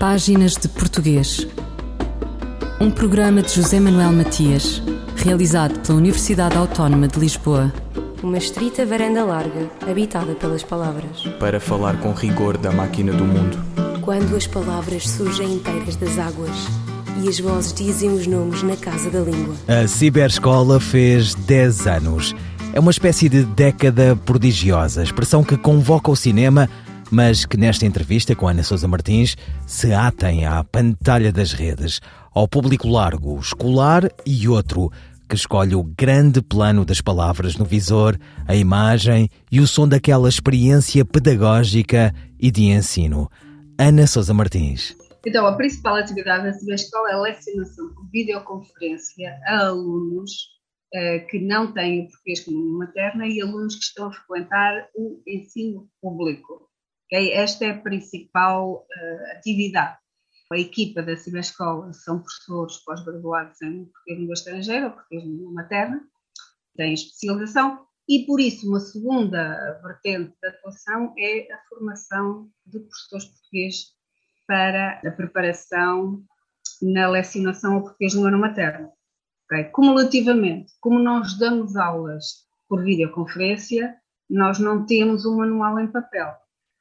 Páginas de Português. Um programa de José Manuel Matias, realizado pela Universidade Autónoma de Lisboa. Uma estrita varanda larga, habitada pelas palavras. Para falar com rigor da máquina do mundo. Quando as palavras surgem inteiras das águas e as vozes dizem os nomes na casa da língua. A Ciberescola fez 10 anos. É uma espécie de década prodigiosa, expressão que convoca o cinema mas que nesta entrevista com Ana Sousa Martins se atem à pantalha das redes, ao público largo, escolar e outro, que escolhe o grande plano das palavras no visor, a imagem e o som daquela experiência pedagógica e de ensino. Ana Sousa Martins. Então, a principal atividade da escola é a lecionação por videoconferência a alunos uh, que não têm português como materna e alunos que estão a frequentar o ensino público. Okay? Esta é a principal uh, atividade. A equipa da Ciberescola são professores pós-graduados em português língua estrangeira português língua materna, têm especialização e, por isso, uma segunda vertente da atuação é a formação de professores portugueses para a preparação na lecionação ao português língua materna. Okay? Cumulativamente, como nós damos aulas por videoconferência, nós não temos um manual em papel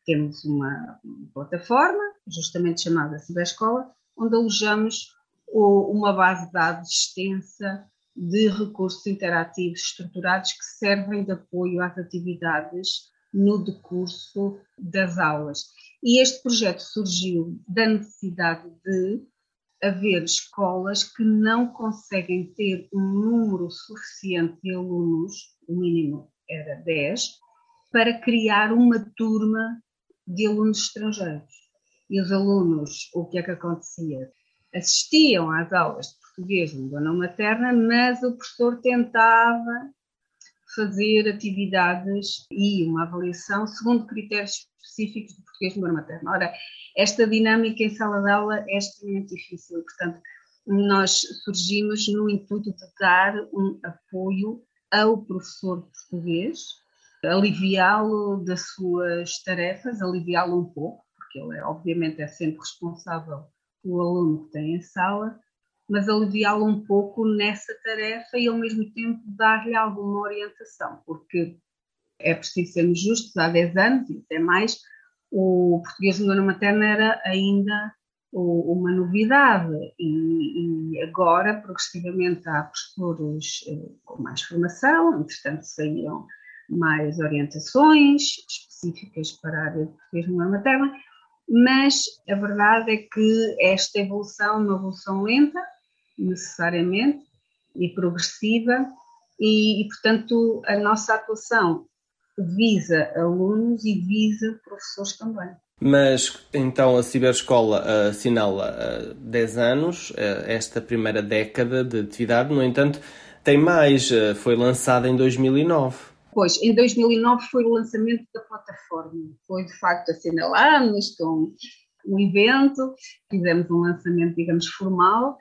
temos uma, plataforma, justamente chamada Ciberescola, onde alojamos uma base de dados extensa de recursos interativos estruturados que servem de apoio às atividades no decurso das aulas. E este projeto surgiu da necessidade de haver escolas que não conseguem ter um número suficiente de alunos, o mínimo era 10, para criar uma turma de alunos estrangeiros. E os alunos, o que é que acontecia? Assistiam às aulas de português língua não materna, mas o professor tentava fazer atividades e uma avaliação segundo critérios específicos de português língua materna. Ora, esta dinâmica em sala de aula é extremamente difícil, portanto, nós surgimos no intuito de dar um apoio ao professor português, aliviá-lo das suas tarefas, aliviá-lo um pouco, porque ele é, obviamente é sempre responsável pelo aluno que tem em sala, mas aliviá-lo um pouco nessa tarefa e ao mesmo tempo dar-lhe alguma orientação, porque é preciso sermos justos, há 10 anos e até mais, o português de língua materna era ainda uma novidade. E, e, agora progressivamente há professores eh, com mais formação, entretanto saíram mais orientações específicas para a área de português língua materna, mas a verdade é que esta evolução é uma evolução lenta, necessariamente, e progressiva, e, e portanto a nossa atuação visa alunos e visa professores também. Mas então a Ciberescola assinala 10 anos, esta primeira década de atividade, no entanto, tem mais, foi lançada em 2009. Pois, em 2009 foi o lançamento da plataforma. Foi, de facto, assinalamos com um evento, fizemos um lançamento, digamos, formal,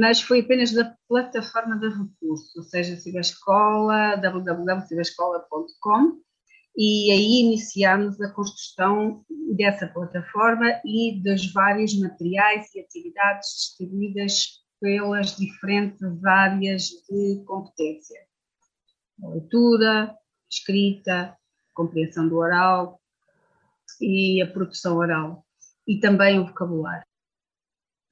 mas foi apenas da plataforma de recursos, ou seja, Ciberescola, www.ciberescola.com, e aí iniciámos a construção dessa plataforma e dos vários materiais e atividades distribuídas pelas diferentes áreas de competência leitura, escrita, compreensão do oral e a produção oral e também o vocabulário.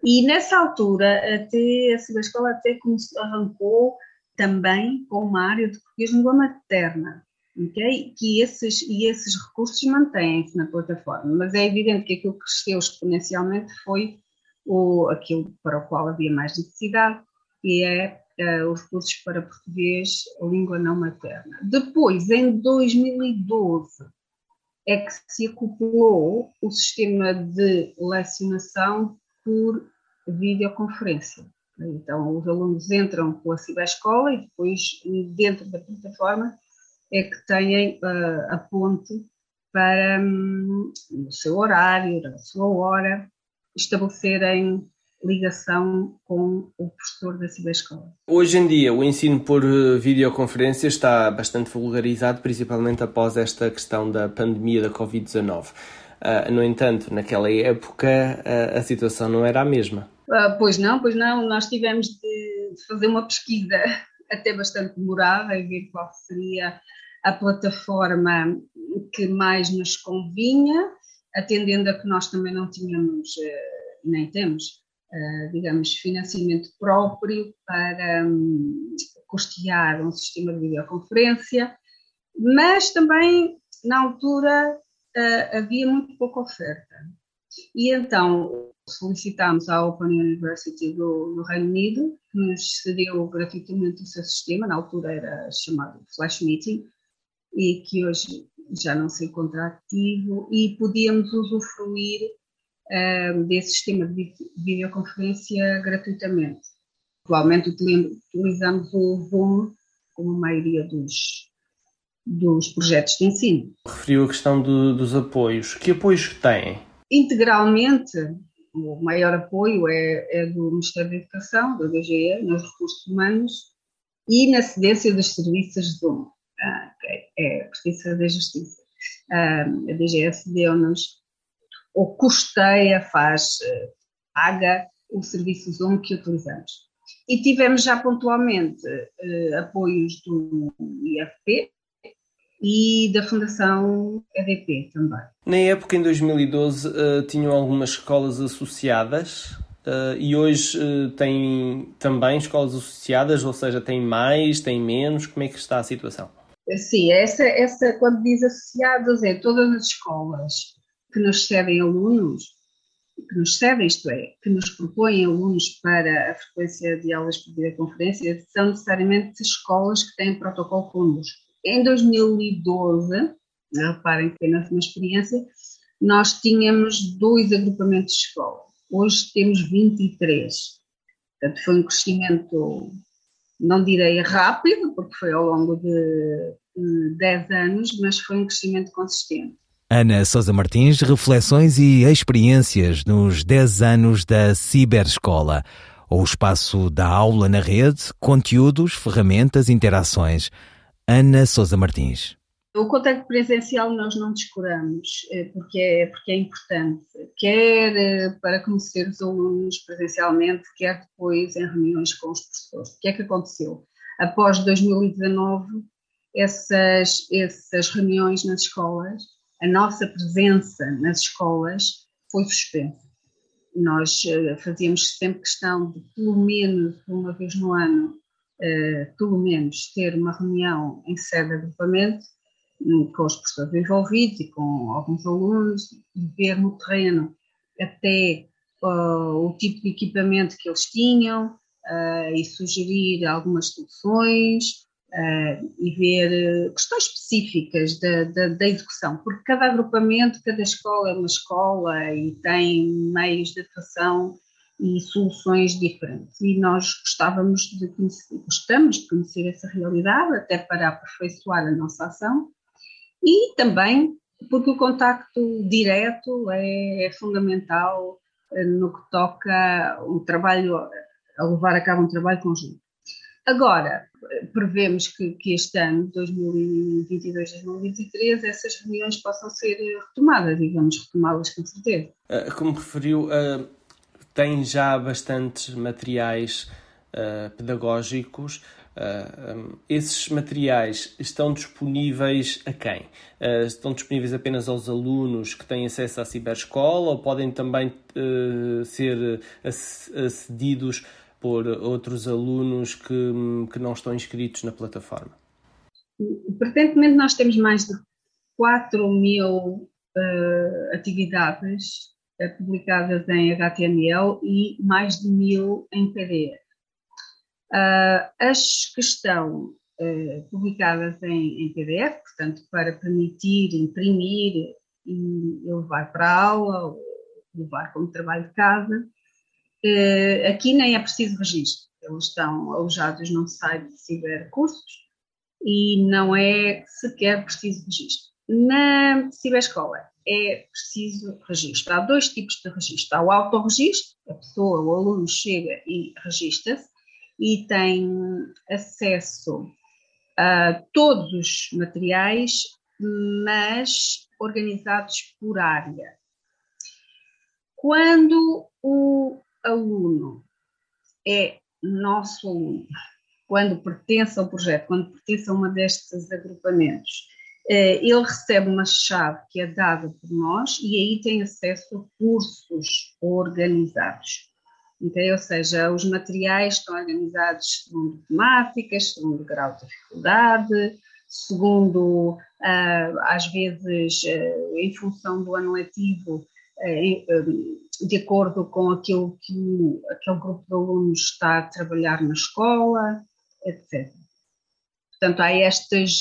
E nessa altura, até a escola até arrancou também com uma área de português língua materna, okay? que esses, e esses recursos mantêm-se na plataforma, mas é evidente que aquilo que cresceu exponencialmente foi o, aquilo para o qual havia mais necessidade, que é uh, os cursos para português, língua não materna. Depois, em 2012, é que se acoplou o sistema de lecionação por videoconferência. Então, os alunos entram pela Ciberescola e depois, dentro da plataforma, é que têm uh, a ponte para, um, no seu horário, na sua hora, estabelecerem ligação com o professor da ciberescola. Hoje em dia, o ensino por eh, videoconferência está bastante vulgarizado, principalmente após esta questão da pandemia da Covid-19. Uh, no entanto, naquela época a situação não era a mesma. pois não, pois não. Nós tivemos de, de fazer uma pesquisa até bastante demorada e ver qual seria a plataforma que mais nos convinha, atendendo a que nós também não tínhamos, nem temos, digamos, financiamento próprio para um, custear um sistema de videoconferência, mas também na altura uh, havia muito pouca oferta. E então solicitámos à Open University do, do, Reino Unido, que nos cedeu gratuitamente o seu sistema, na altura era chamado Flash Meeting, e que hoje já não se encontra ativo, e podíamos usufruir uh, desse sistema de videoconferência gratuitamente. Atualmente utilizamos o Zoom como a maioria dos, dos projetos de ensino. Referiu a questão do, dos apoios. Que apoios têm? Integralmente, o maior apoio é, é do Ministério da Educação, da DGE, nos recursos humanos e na cedência dos serviços Zoom, ah, é a Justiça da Justiça. Ah, a DGE deu-nos, ou custeia, faz, eh, paga o serviço Zoom que utilizamos. E tivemos já pontualmente uh, apoios do IFP, e da Fundação EDP também. Na época, em 2012, uh, tinham algumas escolas associadas uh, e hoje uh, têm também escolas associadas, ou seja, tem mais, tem menos, como é que está a situação? Sim, essa, essa quando diz associadas é todas as escolas que nos cedem alunos, que nos cedem, isto é, que nos propõem alunos para a frequência de aulas por videoconferência, são necessariamente escolas que têm protocolo connosco em 2012, reparem que apenas uma experiência, nós tínhamos dois agrupamentos de escola. Hoje temos 23. Portanto, foi um crescimento, não direi rápido, porque foi ao longo de 10 anos, mas foi um crescimento consistente. Ana Sousa Martins, reflexões e experiências nos 10 anos da Ciberescola. O espaço da aula na rede, conteúdos, ferramentas, interações. Ana Sousa Martins. O contacto presencial nós não descuramos, eh, porque é, porque é importante, quer eh, para conhecer os alunos presencialmente, quer depois em reuniões com os professores. O que é que aconteceu? Após 2019, essas, essas reuniões nas escolas, a nossa presença nas escolas foi suspensa. Nós eh, fazíamos sempre questão de, pelo menos uma vez no ano, uh, pelo menos, ter uma reunião em sede de agrupamento um, com os professores envolvidos e com alguns alunos, e ver no terreno até uh, o tipo de equipamento que eles tinham uh, e sugerir algumas soluções. Uh, e ver questões específicas da, da, da, educação, porque cada agrupamento, cada escola é uma escola e tem meios de atuação e soluções diferentes. E nós gostávamos de conhecer, gostamos de conhecer essa realidade, até para aperfeiçoar a nossa ação, e também porque o contacto direto é, é fundamental eh, no que toca um trabalho, a levar a cabo um trabalho conjunto. Agora, prevemos que, que este ano, 2022-2023, essas reuniões possam ser retomadas, digamos, retomá-las com certeza. Eh, como referiu, uh tem já bastantes materiais pedagógicos. Esses materiais estão disponíveis a quem? Estão disponíveis apenas aos alunos que têm acesso à ciberescola ou podem também ser acedidos por outros alunos que, que não estão inscritos na plataforma? Presentemente nós temos mais de 4 mil atividades eh, publicadas em HTML e mais de mil em PDF. Uh, as que estão uh, publicadas em, em, PDF, portanto, para permitir imprimir e levar para aula, ou levar como trabalho de casa, uh, aqui nem é preciso registro. Eles estão alojados num site de cibercursos e não é sequer preciso registro. Na ciberescola é preciso registro. Há dois tipos de registro. Há o autorregistro, a pessoa, o aluno chega e registra-se e tem acesso a todos os materiais mas organizados por área. Quando o aluno é nosso aluno, quando pertence ao projeto, quando pertence a uma destes agrupamentos, eh, ele recebe uma chave que é dada por nós e aí tem acesso a cursos organizados. Okay? Ou seja, os materiais estão organizados segundo temáticas, segundo grau de dificuldade, segundo, uh, às vezes, uh, em função do ano letivo, uh, de acordo com aquilo que aquele grupo de alunos está a trabalhar na escola, etc. Portanto, há estas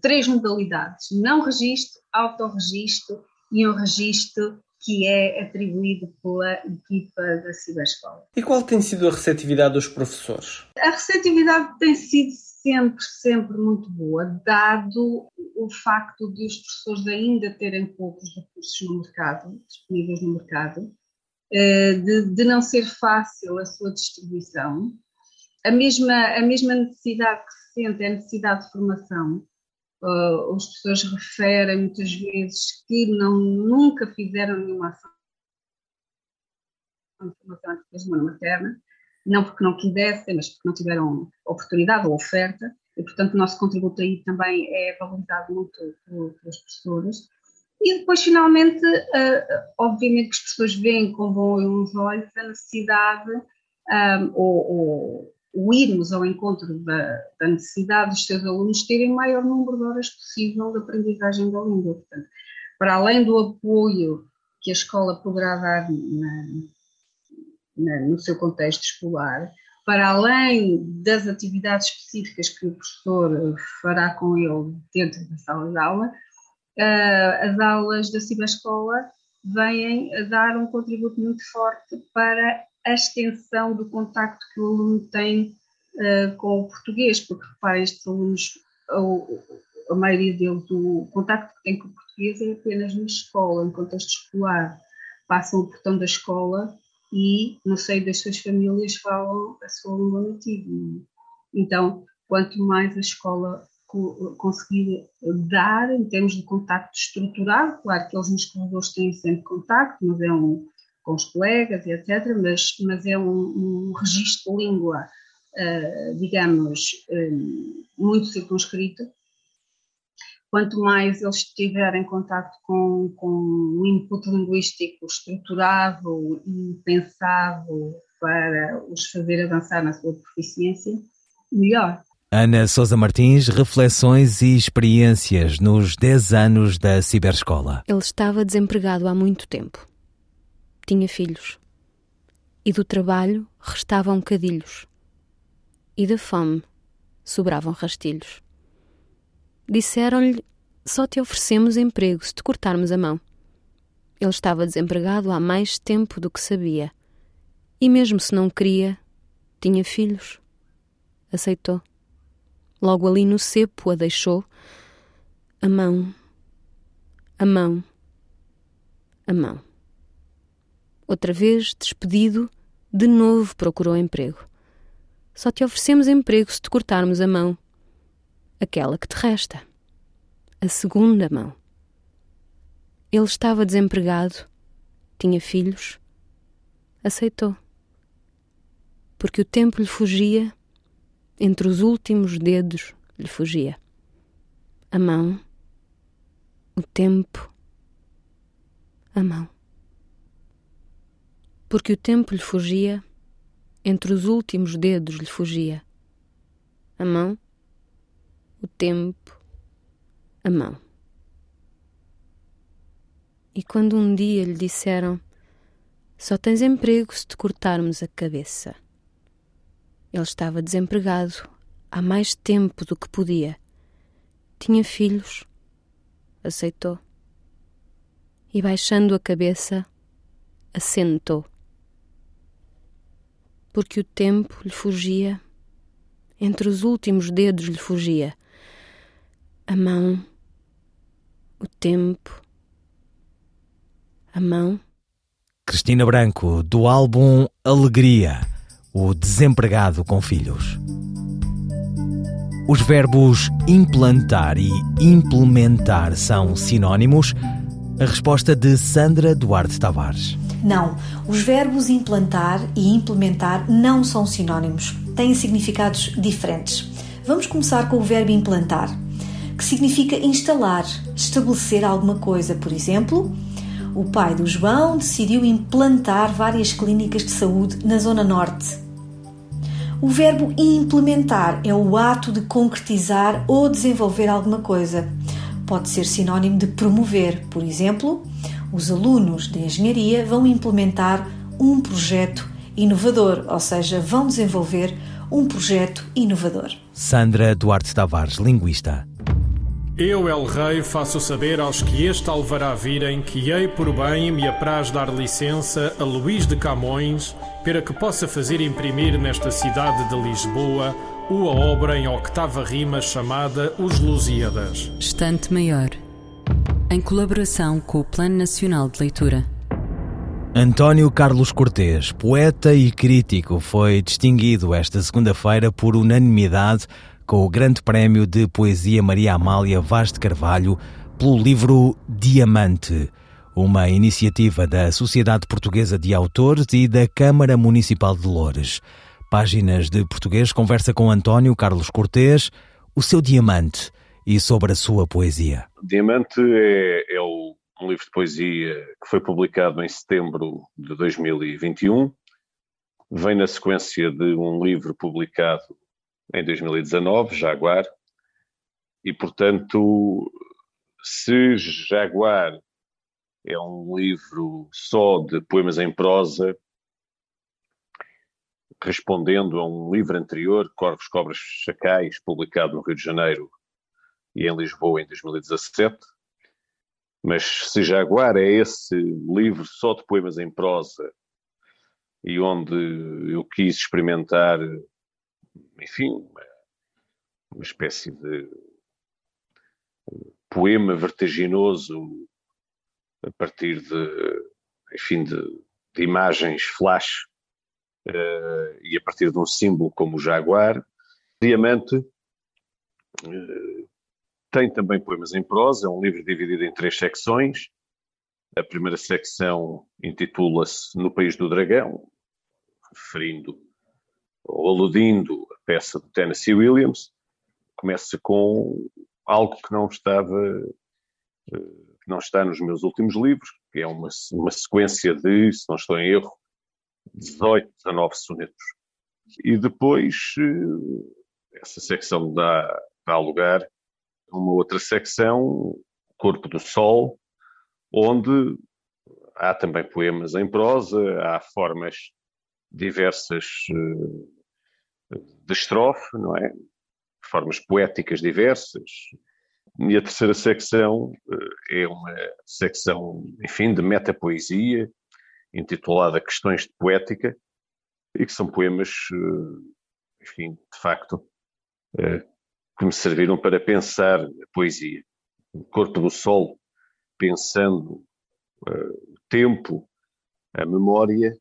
três modalidades: não registro, autorregistro e um registro que é atribuído pela equipa da Ciberescola. E qual tem sido a receptividade dos professores? A receptividade tem sido sempre, sempre muito boa, dado o facto de os professores ainda terem poucos recursos no mercado, disponíveis no mercado, eh, de, de não ser fácil a sua distribuição. A mesma, a mesma necessidade que se sente é a necessidade de formação, uh, os professores referem muitas vezes que não, nunca fizeram nenhuma ação de formação da materna, não porque não quisessem, mas porque não tiveram oportunidade ou oferta, e portanto o nosso contributo aí também é valorizado muito pelos professores. E depois, finalmente, uh, obviamente que as pessoas veem com bons olhos a necessidade um, ou, ou o irmos ao encontro da, da, necessidade dos seus alunos terem o maior número de horas possível de aprendizagem da língua. Portanto, para além do apoio que a escola poderá dar na, na, no seu contexto escolar, para além das atividades específicas que o professor fará com ele dentro da sala de aula, as aulas da ciberescola vêm a dar um contributo muito forte para a extensão do contacto que o aluno tem uh, com o português, porque reparem, estes alunos, a, a maioria deles, o contacto que tem com o português é apenas na escola, em contexto escolar. Passam o portão da escola e, no seio das suas famílias, falam a sua língua nativa. Então, quanto mais a escola conseguir dar em termos de contacto estruturado, claro que eles nos corredores têm sempre contacto, mas é um, com os colegas e etc., mas, mas é um, um registro de língua, uh, digamos, um, muito circunscrito. Quanto mais eles tiverem contato com, com um input linguístico estruturado e pensado para os fazer avançar na sua proficiência, melhor. Ana Sousa Martins, reflexões e experiências nos 10 anos da Ciberescola. Ele estava desempregado há muito tempo tinha filhos. E do trabalho restavam cadilhos. E da fome sobravam rastilhos. Disseram-lhe: Só te oferecemos emprego se te cortarmos a mão. Ele estava desempregado há mais tempo do que sabia. E mesmo se não queria, tinha filhos. Aceitou. Logo ali no cepo a deixou. A mão. A mão. A mão. Outra vez, despedido, de novo procurou emprego. Só te oferecemos emprego se te cortarmos a mão. Aquela que te resta. A segunda mão. Ele estava desempregado, tinha filhos. Aceitou. Porque o tempo lhe fugia, entre os últimos dedos lhe fugia. A mão, o tempo, a mão porque o tempo lhe fugia, entre os últimos dedos lhe fugia. A mão, o tempo, a mão. E quando um dia lhe disseram: Só tens emprego se te cortarmos a cabeça. Ele estava desempregado há mais tempo do que podia. Tinha filhos. Aceitou. E baixando a cabeça, assentou porque o tempo lhe fugia, entre os últimos dedos lhe fugia. A mão, o tempo, a mão. Cristina Branco, do álbum Alegria, o desempregado com filhos. Os verbos implantar e implementar são sinónimos? A resposta de Sandra Duarte Tavares. Não, os verbos implantar e implementar não são sinónimos, têm significados diferentes. Vamos começar com o verbo implantar, que significa instalar, estabelecer alguma coisa. Por exemplo, o pai do João decidiu implantar várias clínicas de saúde na Zona Norte o verbo implementar é o ato de concretizar ou desenvolver alguma coisa. Pode ser sinónimo de promover. Por exemplo, os alunos de engenharia vão implementar um projeto inovador, ou seja, vão desenvolver um projeto inovador. Sandra Duarte Tavares, linguista. Eu, El Rei, faço saber aos que este alvará virem que hei por bem me apraz dar licença a Luís de Camões para que possa fazer imprimir nesta cidade de Lisboa uma obra em octava rima chamada Os Lusíadas. Estante Maior, em colaboração com o Plano Nacional de Leitura. António Carlos Cortês, poeta e crítico, foi distinguido esta segunda-feira por unanimidade com o Grande Prémio de Poesia Maria Amália Vaz de Carvalho pelo livro Diamante uma iniciativa da Sociedade Portuguesa de Autores e da Câmara Municipal de Loures. Páginas de Português conversa com António Carlos Cortês, o seu diamante e sobre a sua poesia. Diamante é, é o, um livro de poesia que foi publicado em setembro de 2021. Vem na sequência de um livro publicado em 2019, Jaguar, e portanto, se Jaguar é um livro só de poemas em prosa, respondendo a um livro anterior, Corvos, Cobras, Chacais, publicado no Rio de Janeiro e em Lisboa em 2017. Mas se Jaguar é esse livro só de poemas em prosa e onde eu quis experimentar, enfim, uma, uma espécie de poema vertiginoso a partir de, enfim, de, de imagens flash uh, e a partir de um símbolo como o jaguar. Diamante uh, tem também poemas em prosa, é um livro dividido em três secções. A primeira secção intitula-se No País do Dragão, referindo ou aludindo a peça do Tennessee Williams. Começa com algo que não estava uh, não está nos meus últimos livros, que é uma, uma sequência de, se não estou em erro, 18, 19 sonetos. E depois eh, essa secção dá, dá lugar a uma outra secção, Corpo do Sol, onde há também poemas em prosa, há formas diversas eh, de estrofe, não é? Formas poéticas diversas, e a terceira secção eh, é uma secção, enfim, de metapoesia, intitulada Questões de Poética, e que são poemas, eh, enfim, de facto, que me serviram para pensar a poesia. O Corpo do Sol, pensando o tempo, a memória,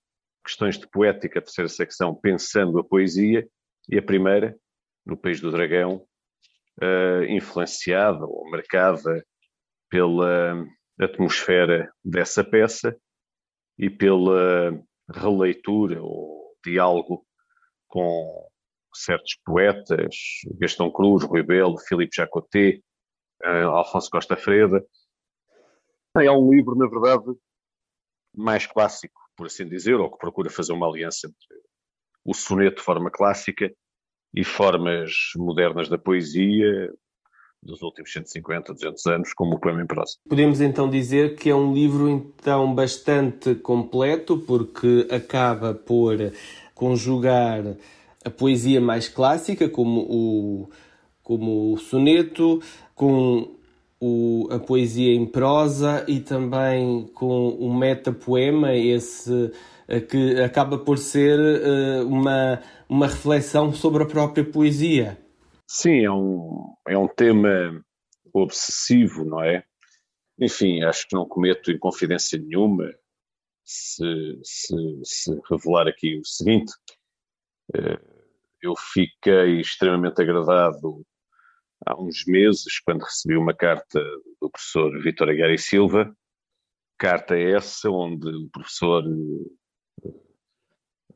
Questões de Poética, a terceira secção, pensando a poesia, e a primeira, no País do Dragão, uh, influenciada ou marcada pela atmosfera dessa peça e pela releitura ou diálogo com certos poetas, Gastão Cruz, Rui Belo, Filipe Jacoté, uh, Alfonso Costa Freda. É um livro, na verdade, mais clássico, por assim dizer, ou que procura fazer uma aliança entre o soneto de forma clássica e formas modernas da poesia dos últimos 150, 200 anos, como o poema em prosa. Podemos então dizer que é um livro então bastante completo, porque acaba por conjugar a poesia mais clássica, como o, como o soneto, com o, a poesia em prosa e também com o metapoema, esse eh, que acaba por ser uh, uma uma reflexão sobre a própria poesia. Sim, é um, é um tema obsessivo, não é? Enfim, acho que não cometo inconfidência nenhuma se, se, se revelar aqui o seguinte. Eh, eu fiquei extremamente agradado há uns meses, quando recebi uma carta do professor Vitor Aguiar e Silva, carta essa onde o professor eh,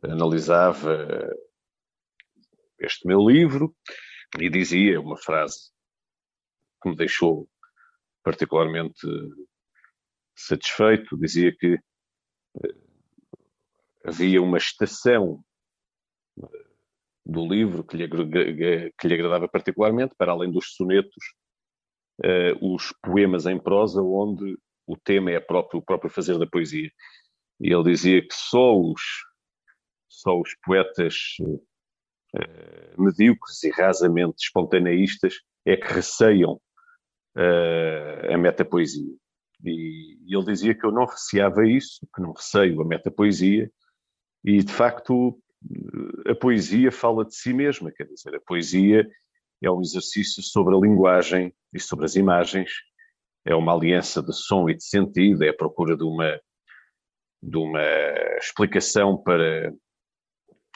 analisava este meu livro e dizia uma frase que me deixou particularmente satisfeito, dizia que eh, havia uma estação do livro que lhe, que lhe agradava particularmente, para além dos sonetos, uh, os poemas em prosa, onde o tema é próprio, o próprio fazer da poesia. E ele dizia que só os, só os poetas uh, medíocres e rasamente espontaneístas é que receiam uh, a metapoesia. E, e ele dizia que eu não receava isso, que não receio a metapoesia, e de facto a poesia fala de si mesma, quer dizer, a poesia é um exercício sobre a linguagem e sobre as imagens, é uma aliança de som e de sentido, é a procura de uma, de uma explicação para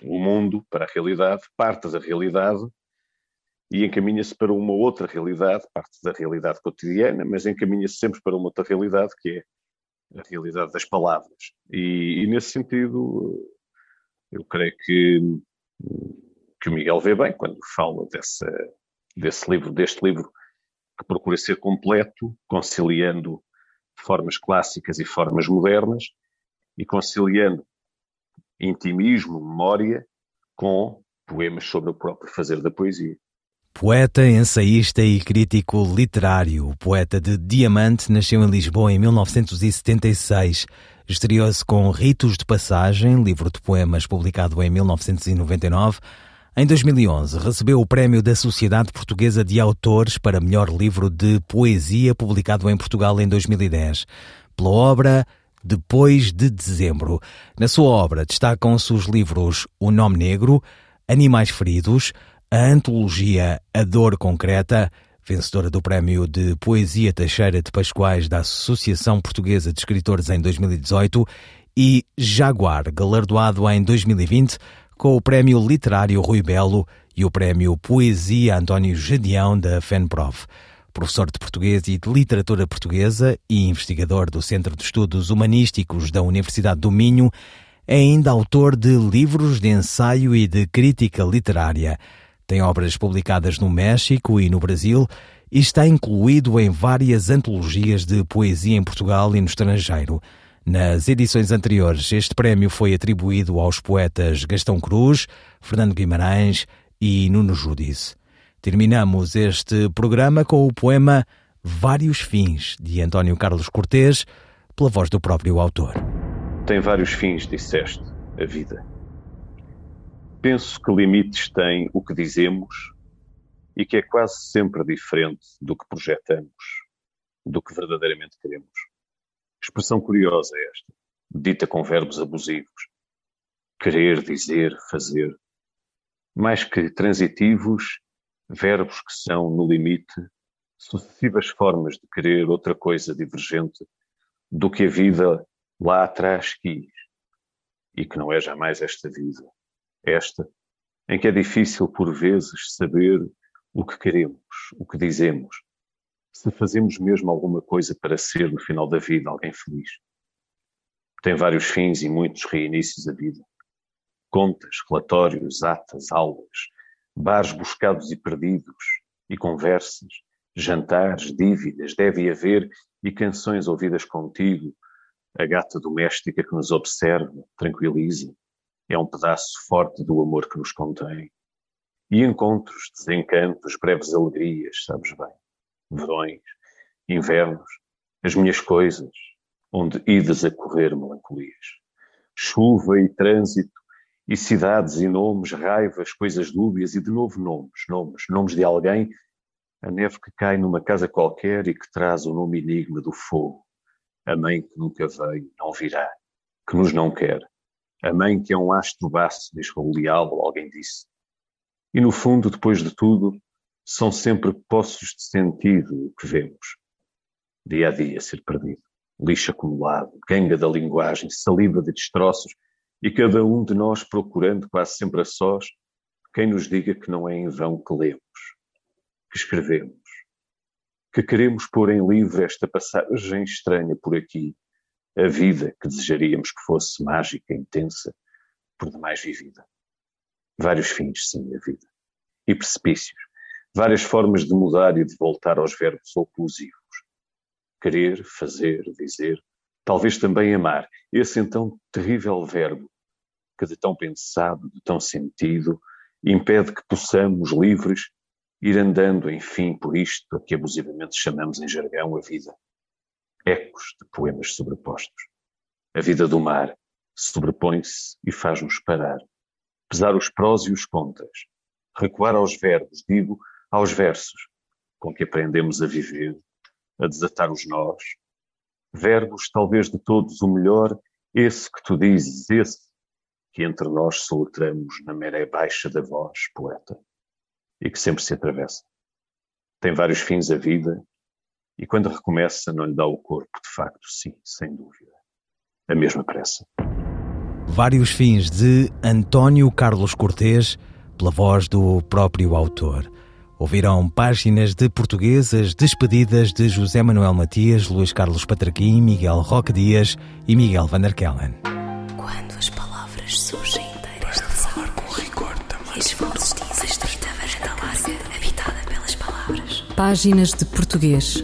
o mundo, para a realidade, parte da realidade e encaminha-se para uma outra realidade, parte da realidade cotidiana, mas encaminha-se sempre para uma outra realidade que é a realidade das palavras. E, e nesse sentido, eu creio que, que o Miguel vê bem quando fala dessa, desse livro, deste livro, que procura ser completo, conciliando formas clássicas e formas modernas, e conciliando intimismo, memória, com poemas sobre o próprio fazer da poesia. Poeta, ensaísta e crítico literário, o poeta de Diamante nasceu em Lisboa em 1976. Estreou-se com Ritos de Passagem, livro de poemas publicado em 1999. Em 2011, recebeu o prémio da Sociedade Portuguesa de Autores para melhor livro de poesia publicado em Portugal em 2010, pela obra Depois de Dezembro. Na sua obra destacam-se os livros O Nome Negro, Animais Feridos, a antologia A Dor Concreta, vencedora do Prémio de Poesia Teixeira de Pascoais da Associação Portuguesa de Escritores em 2018, e Jaguar, galardoado em 2020 com o Prémio Literário Rui Belo e o Prémio Poesia António Gedeão da FENPROF. Professor de Português e de Literatura Portuguesa e investigador do Centro de Estudos Humanísticos da Universidade do Minho, é ainda autor de livros de ensaio e de crítica literária. Tem obras publicadas no México e no Brasil e está incluído em várias antologias de poesia em Portugal e no estrangeiro. Nas edições anteriores, este prémio foi atribuído aos poetas Gastão Cruz, Fernando Guimarães e Nuno Judice. Terminamos este programa com o poema Vários Fins, de António Carlos Cortês, pela voz do próprio autor. Tem vários fins, disseste, a vida. Penso que limites tem o que dizemos e que é quase sempre diferente do que projetamos, do que verdadeiramente queremos. Expressão curiosa é esta, dita com verbos abusivos. Querer, dizer, fazer. Mais que transitivos, verbos que são, no limite, sucessivas formas de querer outra coisa divergente do que a vida lá atrás quis e que não é jamais esta vida esta, em que é difícil por vezes saber o que queremos, o que dizemos, se fazemos mesmo alguma coisa para ser no final da vida alguém feliz. Tem vários fins e muitos reinícios a vida. Contas, relatórios, atas, aulas, bares buscados e perdidos, e conversas, jantares, dívidas, deve haver e canções ouvidas contigo, a gata doméstica que nos observa, tranquiliza, é um pedaço forte do amor que nos contém. E encontros, desencantos, breves alegrias, sabes bem. Verões, invernos, as minhas coisas, onde idas a correr melancolias. Chuva e trânsito, e cidades e nomes, raivas, coisas dúbias e de novo nomes, nomes, nomes de alguém, a neve que cai numa casa qualquer e que traz o nome enigma do fogo, a mãe que nunca veio, não virá, que nos não quer, a mãe que é um astro baço, diz Raul alguém disse. E no fundo, depois de tudo, são sempre poços de sentido que vemos. Dia a dia ser perdido, lixo acumulado, ganga da linguagem, saliva de destroços, e cada um de nós procurando quase sempre a sós quem nos diga que não é em vão que lemos. que escrevemos, que queremos pôr em livro esta passagem estranha por aqui, a vida que desejaríamos que fosse mágica, intensa, por demais vivida. Vários fins, sim, a vida. E precipícios. Várias formas de mudar e de voltar aos verbos oclusivos. Querer, fazer, dizer, talvez também amar. Esse então terrível verbo, que de tão pensado, de tão sentido, impede que possamos, livres, ir andando, enfim, por isto que abusivamente chamamos em jargão a vida. Ecos de poemas sobrepostos. A vida do mar sobrepõe-se e faz-nos parar. Pesar os prós e os contras. Recuar aos verbos, digo, aos versos, com que aprendemos a viver, a desatar os nós. Verbos, talvez de todos o melhor, esse que tu dizes, esse que entre nós soletramos na maré baixa da voz, poeta, e que sempre se atravessa. Tem vários fins a vida, e quando recomeça não lhe dá o corpo, de facto, sim, sem dúvida. A mesma pressa. Vários fins de António Carlos Cortês, pela voz do próprio autor. Ouviram páginas de portuguesas despedidas de José Manuel Matias, Luís Carlos Patraquim, Miguel Roque Dias e Miguel Van der Kellen. Quando as palavras surgem inteiras de falar com rigor também. As vozes dizem estrita varanda larga, habitada pelas palavras. Páginas de Português.